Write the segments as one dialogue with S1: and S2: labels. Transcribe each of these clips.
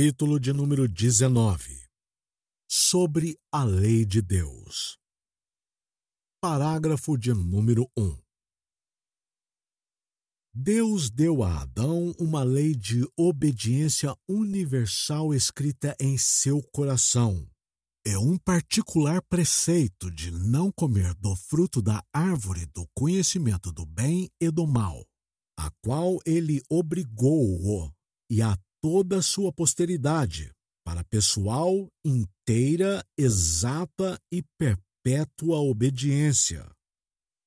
S1: Capítulo de número 19 Sobre a Lei de Deus. Parágrafo de número 1 Deus deu a Adão uma lei de obediência universal escrita em seu coração. É um particular preceito de não comer do fruto da árvore do conhecimento do bem e do mal, a qual ele obrigou-o e a toda a sua posteridade, para pessoal inteira, exata e perpétua obediência.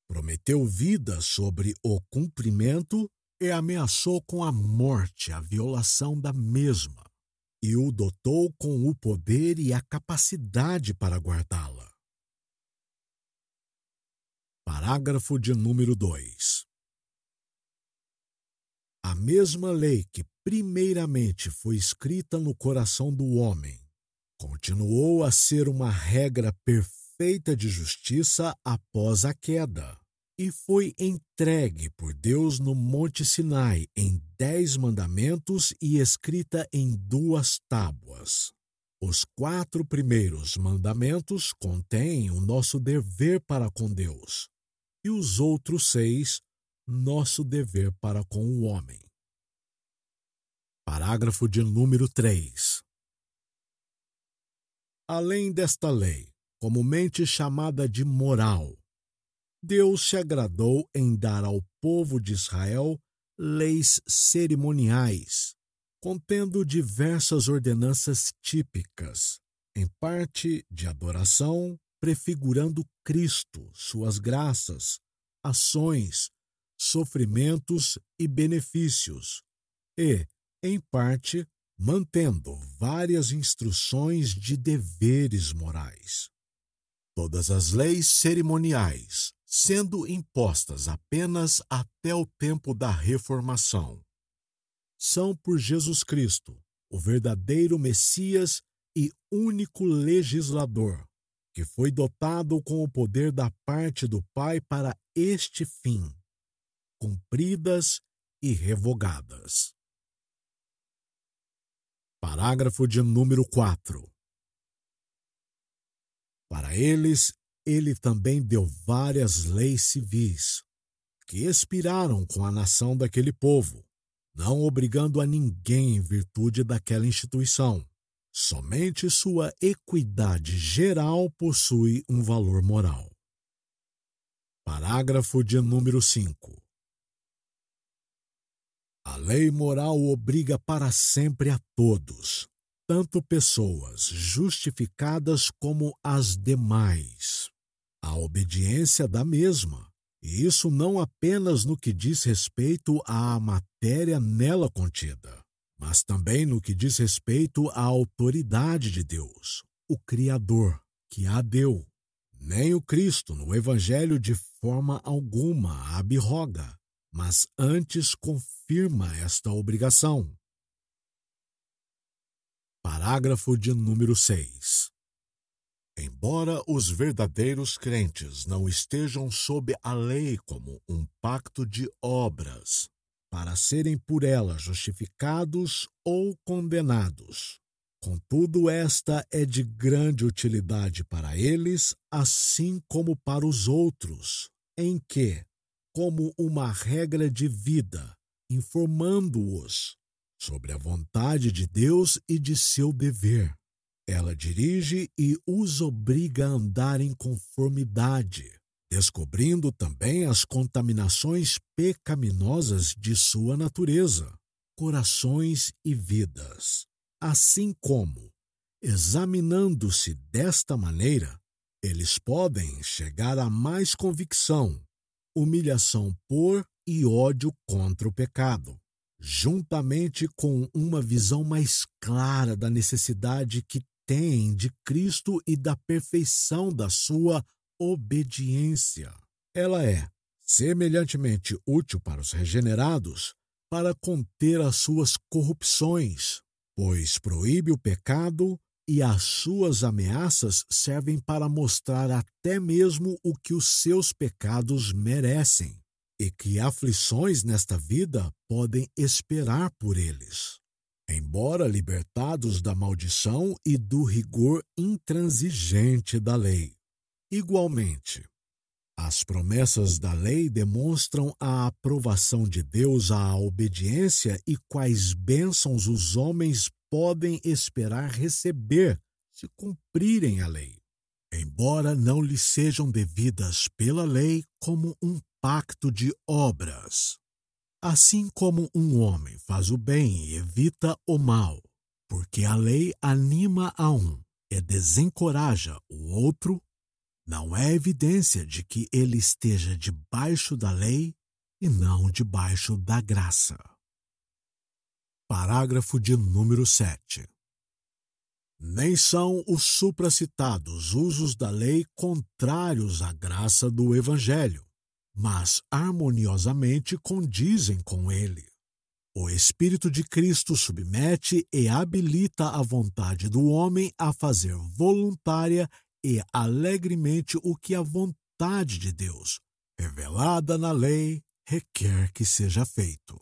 S1: Prometeu vida sobre o cumprimento e ameaçou com a morte a violação da mesma, e o dotou com o poder e a capacidade para guardá-la. Parágrafo de número 2. A mesma lei que primeiramente foi escrita no coração do homem, continuou a ser uma regra perfeita de justiça após a queda e foi entregue por Deus no Monte Sinai em dez mandamentos e escrita em duas tábuas. Os quatro primeiros mandamentos contêm o nosso dever para com Deus, e os outros seis, nosso dever para com o homem. Parágrafo de número 3. Além desta lei, comumente chamada de moral, Deus se agradou em dar ao povo de Israel leis cerimoniais, contendo diversas ordenanças típicas, em parte de adoração, prefigurando Cristo, suas graças, ações, sofrimentos e benefícios, e, em parte, mantendo várias instruções de deveres morais. Todas as leis cerimoniais, sendo impostas apenas até o tempo da Reformação, são por Jesus Cristo, o verdadeiro Messias e único legislador, que foi dotado com o poder da parte do Pai para este fim, cumpridas e revogadas. Parágrafo de número 4. Para eles, ele também deu várias leis civis, que expiraram com a nação daquele povo, não obrigando a ninguém em virtude daquela instituição. Somente sua equidade geral possui um valor moral. Parágrafo de número 5. Lei moral obriga para sempre a todos, tanto pessoas justificadas como as demais, a obediência da mesma, e isso não apenas no que diz respeito à matéria nela contida, mas também no que diz respeito à autoridade de Deus, o Criador, que a deu. Nem o Cristo no Evangelho de forma alguma abroga, mas antes confirma esta obrigação. Parágrafo de número 6. Embora os verdadeiros crentes não estejam sob a lei como um pacto de obras, para serem por ela justificados ou condenados, contudo, esta é de grande utilidade para eles, assim como para os outros, em que, como uma regra de vida, informando-os sobre a vontade de Deus e de seu dever. Ela dirige e os obriga a andar em conformidade, descobrindo também as contaminações pecaminosas de sua natureza, corações e vidas. Assim como, examinando-se desta maneira, eles podem chegar a mais convicção humilhação por e ódio contra o pecado, juntamente com uma visão mais clara da necessidade que tem de Cristo e da perfeição da sua obediência. Ela é semelhantemente útil para os regenerados para conter as suas corrupções, pois proíbe o pecado e as suas ameaças servem para mostrar até mesmo o que os seus pecados merecem e que aflições nesta vida podem esperar por eles. embora libertados da maldição e do rigor intransigente da lei. Igualmente, as promessas da lei demonstram a aprovação de Deus à obediência e quais bênçãos os homens podem esperar receber se cumprirem a lei, embora não lhes sejam devidas pela lei como um pacto de obras. Assim como um homem faz o bem e evita o mal, porque a lei anima a um e desencoraja o outro, não é evidência de que ele esteja debaixo da lei e não debaixo da graça. Parágrafo de número 7. Nem são os supracitados usos da lei contrários à graça do Evangelho, mas harmoniosamente condizem com ele. O Espírito de Cristo submete e habilita a vontade do homem a fazer voluntária e alegremente o que a vontade de Deus, revelada na lei, requer que seja feito.